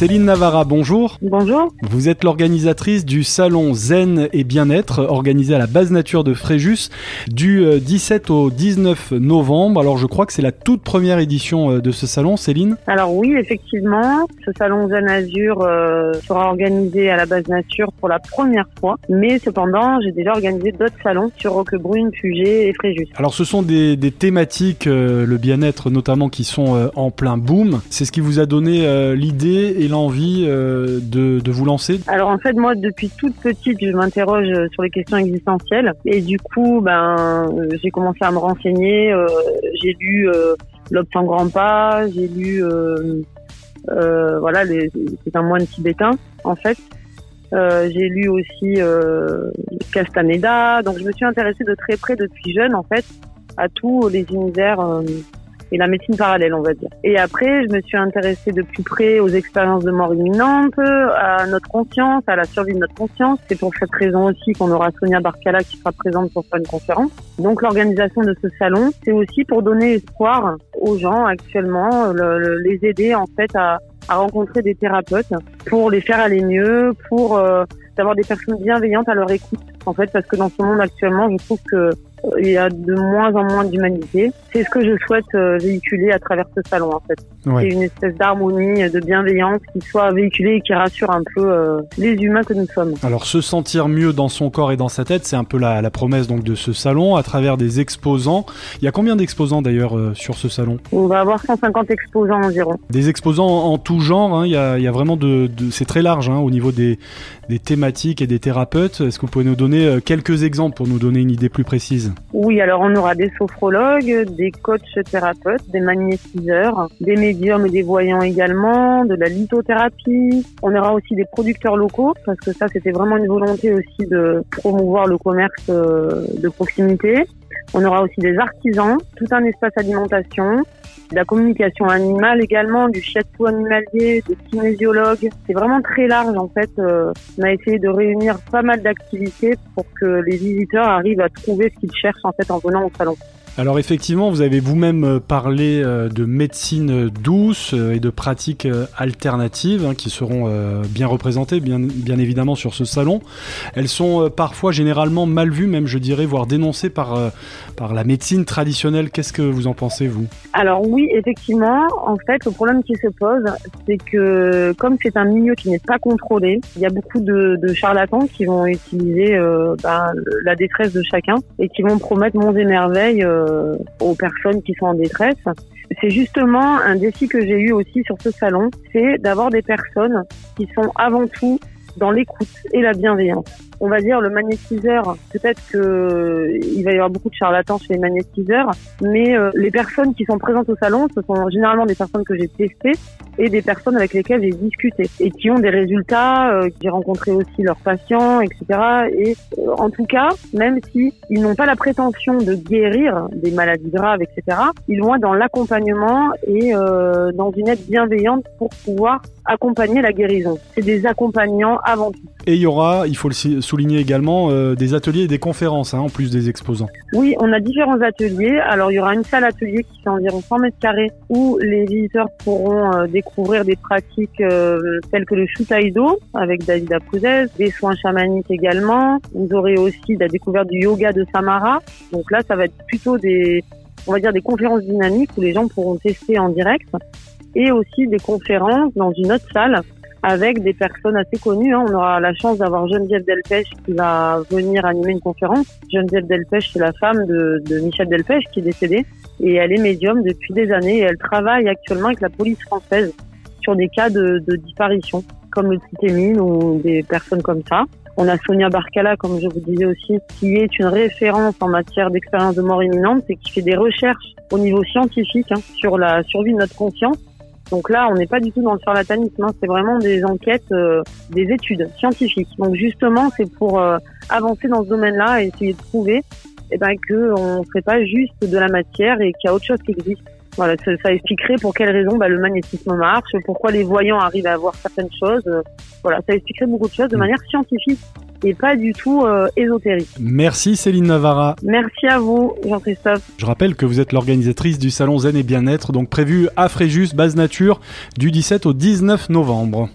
Céline Navarra, bonjour. Bonjour. Vous êtes l'organisatrice du salon Zen et Bien-être organisé à la base nature de Fréjus du 17 euh, au 19 novembre. Alors je crois que c'est la toute première édition euh, de ce salon, Céline Alors oui, effectivement, ce salon Zen Azur euh, sera organisé à la base nature pour la première fois. Mais cependant, j'ai déjà organisé d'autres salons sur Roquebrune, Puget et Fréjus. Alors ce sont des, thématiques, le bien-être notamment, qui sont en plein boom. C'est ce qui vous a donné l'idée et l'envie euh, de, de, vous lancer Alors en fait, moi, depuis toute petite, je m'interroge sur les questions existentielles. Et du coup, ben, j'ai commencé à me renseigner. Euh, j'ai lu euh, en grand pas, j'ai lu... voilà, c'est un moine tibétain, en fait. j'ai lu aussi Castaneda, donc je me suis intéressée de très près depuis jeune en fait à tous les univers et la médecine parallèle, on va dire. Et après, je me suis intéressée de plus près aux expériences de mort imminente, à notre conscience, à la survie de notre conscience. C'est pour cette raison aussi qu'on aura Sonia Barcala qui sera présente pour faire une conférence. Donc l'organisation de ce salon, c'est aussi pour donner espoir aux gens actuellement, les aider en fait à, à, rencontrer des thérapeutes, pour les faire aller mieux, pour euh, avoir des personnes bienveillantes à leur écoute. En fait, parce que dans ce monde actuellement, je trouve que il y a de moins en moins d'humanité. C'est ce que je souhaite euh, véhiculer à travers ce salon en fait. C'est une espèce d'harmonie, de bienveillance qui soit véhiculée et qui rassure un peu euh, les humains que nous sommes. Alors se sentir mieux dans son corps et dans sa tête, c'est un peu la, la, promesse donc de ce salon à travers des exposants. Il y a combien d'exposants d'ailleurs euh, sur ce salon? On va avoir 150 exposants environ. Des exposants en, tout genre, hein. il, y a, il, y a, vraiment de, de c'est très large hein, au niveau des, des thématiques et des thérapeutes. Est-ce que vous pouvez nous donner quelques exemples pour nous donner une idée plus précise? Oui, alors on aura des sophrologues, des coachs thérapeutes, des magnétiseurs, des médiums et des voyants également, de la lithothérapie. On aura aussi des producteurs locaux parce que ça c'était vraiment une volonté aussi de promouvoir le commerce euh, de proximité. On aura aussi des artisans, tout un espace alimentation, de la communication animale également, du château animalier, des kinésiologues. C'est vraiment très large en fait. Euh, on a essayé de réunir pas mal d'activités pour que les visiteurs arrivent à trouver ce qu'ils cherchent en fait en venant au salon. Alors effectivement, vous avez vous-même euh, parlé euh, de médecine douce euh, et de pratiques alternatives hein, qui seront bien représentées, bien, évidemment, sur ce salon. Elles sont parfois généralement mal vues, même je dirais, voire dénoncées par, par la médecine traditionnelle. Qu'est-ce que vous en pensez, vous? Alors oui, effectivement, en fait, le problème qui se pose, c'est que comme c'est un milieu qui n'est pas contrôlé, il y a beaucoup de, charlatans qui vont utiliser ben, la détresse de chacun et qui vont promettre monts et merveilles aux personnes qui sont en détresse. C'est justement un défi que j'ai eu aussi sur ce salon, c'est d'avoir des personnes qui sont avant tout dans l'écoute et la bienveillance on va dire, le magnétiseur, peut-être que il va y avoir beaucoup de charlatans chez les magnétiseurs, mais euh, les personnes qui sont présentes au salon, ce sont généralement des personnes que j'ai testées et des personnes avec lesquelles j'ai discuté et qui ont des résultats. Euh, j'ai rencontré aussi leurs patients, etc. Et euh, en tout cas, même si ils n'ont pas la prétention de guérir des maladies graves, etc., ils vont être dans l'accompagnement et dans une aide bienveillante pour pouvoir accompagner la guérison. C'est des accompagnants avant tout. Et il y aura, il faut le souligner également, euh, des ateliers et des conférences, hein, en plus des exposants. Oui, on a différents ateliers. Alors, il y aura une salle atelier qui fait environ 100 mètres carrés où les visiteurs pourront euh, découvrir des pratiques euh, telles que le shutaido avec David Apouzès, des soins chamaniques également. Vous aurez aussi la découverte du yoga de Samara. Donc là, ça va être plutôt des, on va dire des conférences dynamiques où les gens pourront tester en direct et aussi des conférences dans une autre salle avec des personnes assez connues. Hein. On aura la chance d'avoir Geneviève Delpech qui va venir animer une conférence. Geneviève Delpech, c'est la femme de, de, Michel Delpech qui est décédé et elle est médium depuis des années et elle travaille actuellement avec la police française sur des cas de, de disparition comme le titémine ou des personnes comme ça. On a Sonia Barcala, comme je vous disais aussi, qui est une référence en matière d'expérience de mort imminente et qui fait des recherches au niveau scientifique hein, sur la survie de notre conscience donc là, on n'est pas du tout dans le charlatanisme, hein. c'est vraiment des enquêtes, euh, des études scientifiques. Donc justement, c'est pour euh, avancer dans ce domaine-là et essayer de prouver eh ben, qu'on ne ferait pas juste de la matière et qu'il y a autre chose qui existe. Voilà, ça, ça expliquerait pour quelles raisons bah, le magnétisme marche, pourquoi les voyants arrivent à voir certaines choses. Euh, voilà, ça expliquerait beaucoup de choses de manière scientifique et pas du tout euh, ésotérique. Merci Céline Navarra. Merci à vous, Jean-Christophe. Je rappelle que vous êtes l'organisatrice du salon Zen et Bien-être, donc prévu à Fréjus, base nature, du 17 au 19 novembre.